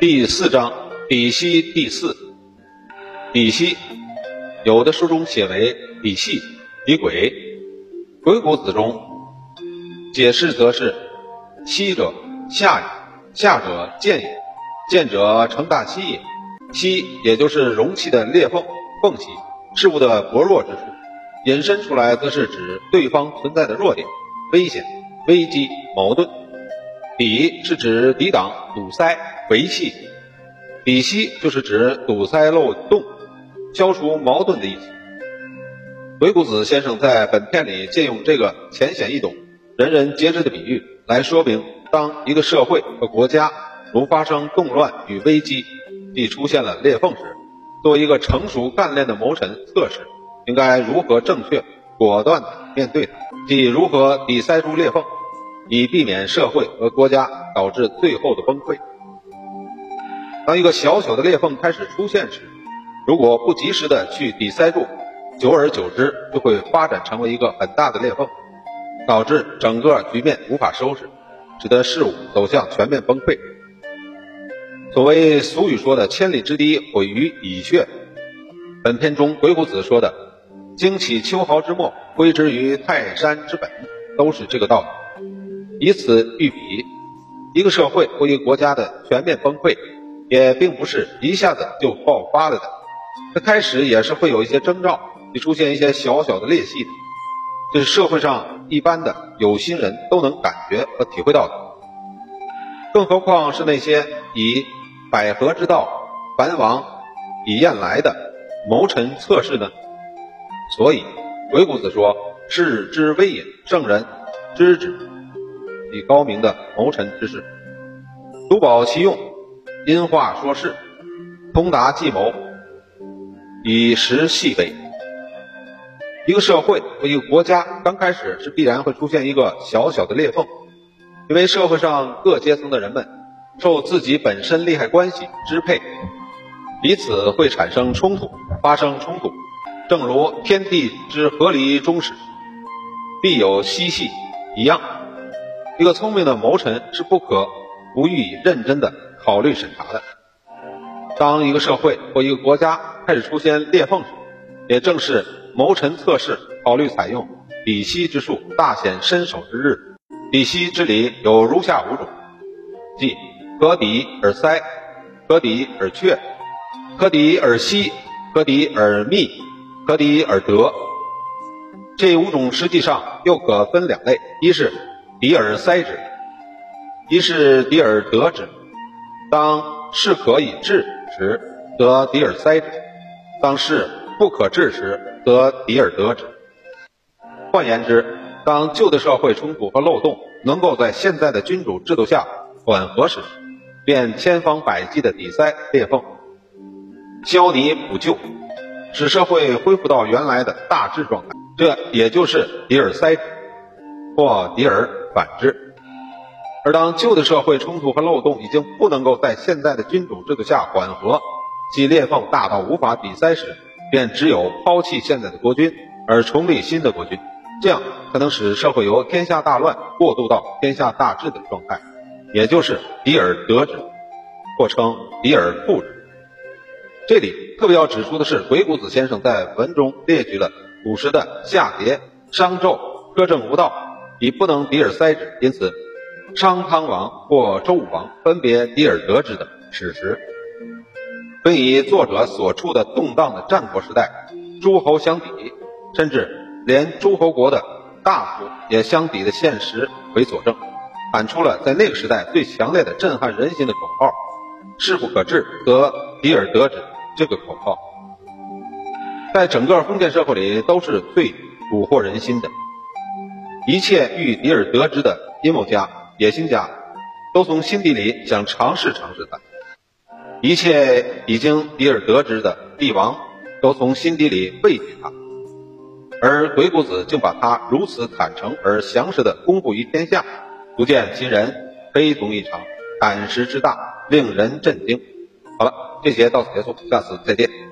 第四章底息第四，底息，有的书中写为底细、底轨，《鬼谷子》中解释则是：息者下也，下者见也，见者成大器也。息也就是容器的裂缝、缝隙，事物的薄弱之处。引申出来，则是指对方存在的弱点、危险、危机、矛盾。抵是指抵挡、堵塞、维系；抵息就是指堵塞漏洞、消除矛盾的意思。鬼谷子先生在本片里借用这个浅显易懂、人人皆知的比喻，来说明当一个社会和国家如发生动乱与危机，即出现了裂缝时，作为一个成熟干练的谋臣测试。应该如何正确、果断地面对它？即如何抵塞住裂缝，以避免社会和国家导致最后的崩溃。当一个小小的裂缝开始出现时，如果不及时的去抵塞住，久而久之就会发展成为一个很大的裂缝，导致整个局面无法收拾，使得事物走向全面崩溃。所谓俗语说的“千里之堤毁于蚁穴”，本片中鬼谷子说的。惊起秋毫之末，归之于泰山之本，都是这个道理。以此喻比，一个社会或一个国家的全面崩溃，也并不是一下子就爆发了的。它开始也是会有一些征兆，会出现一些小小的裂隙的，这是社会上一般的有心人都能感觉和体会到的。更何况是那些以百合之道，凡王以燕来的谋臣策士呢？所以，鬼谷子说：“士之危也，圣人知之。”以高明的谋臣之士，独保其用，因话说事，通达计谋，以时细微。一个社会或一个国家刚开始是必然会出现一个小小的裂缝，因为社会上各阶层的人们受自己本身利害关系支配，彼此会产生冲突，发生冲突。正如天地之合离终始，必有嬉戏一样，一个聪明的谋臣是不可不予以认真的考虑审查的。当一个社会或一个国家开始出现裂缝时，也正是谋臣测试、考虑采用比息之术大显身手之日。比息之理有如下五种，即可抵而塞，可抵而却，可抵而息，可抵而密。可敌而得，这五种实际上又可分两类：一是敌而塞之，一是敌而得之。当事可以治时，则敌而塞之；当事不可治时，则敌而得之。换言之，当旧的社会冲突和漏洞能够在现在的君主制度下缓和时，便千方百计的抵塞裂缝，消弭补救。使社会恢复到原来的大致状态，这也就是比尔塞之，或敌尔反之。而当旧的社会冲突和漏洞已经不能够在现在的君主制度下缓和，其裂缝大到无法抵塞时，便只有抛弃现在的国君，而重立新的国君，这样才能使社会由天下大乱过渡到天下大治的状态，也就是敌尔得之，或称敌尔复之。这里特别要指出的是，鬼谷子先生在文中列举了古时的夏桀、商纣苛政无道，已不能比而塞之，因此商汤王或周武王分别比而得之的史实，并以作者所处的动荡的战国时代，诸侯相抵，甚至连诸侯国的大夫也相抵的现实为佐证，喊出了在那个时代最强烈的震撼人心的口号：“势不可治，则敌而得之。”这个口号，在整个封建社会里都是最蛊惑人心的。一切欲敌而得之的阴谋家、野心家，都从心底里想尝试尝试他；一切已经敌而得之的帝王，都从心底里畏惧他。而鬼谷子竟把他如此坦诚而详实的公布于天下，足见其人非同一常，胆识之大，令人震惊。好了。这节到此结束，下次再见。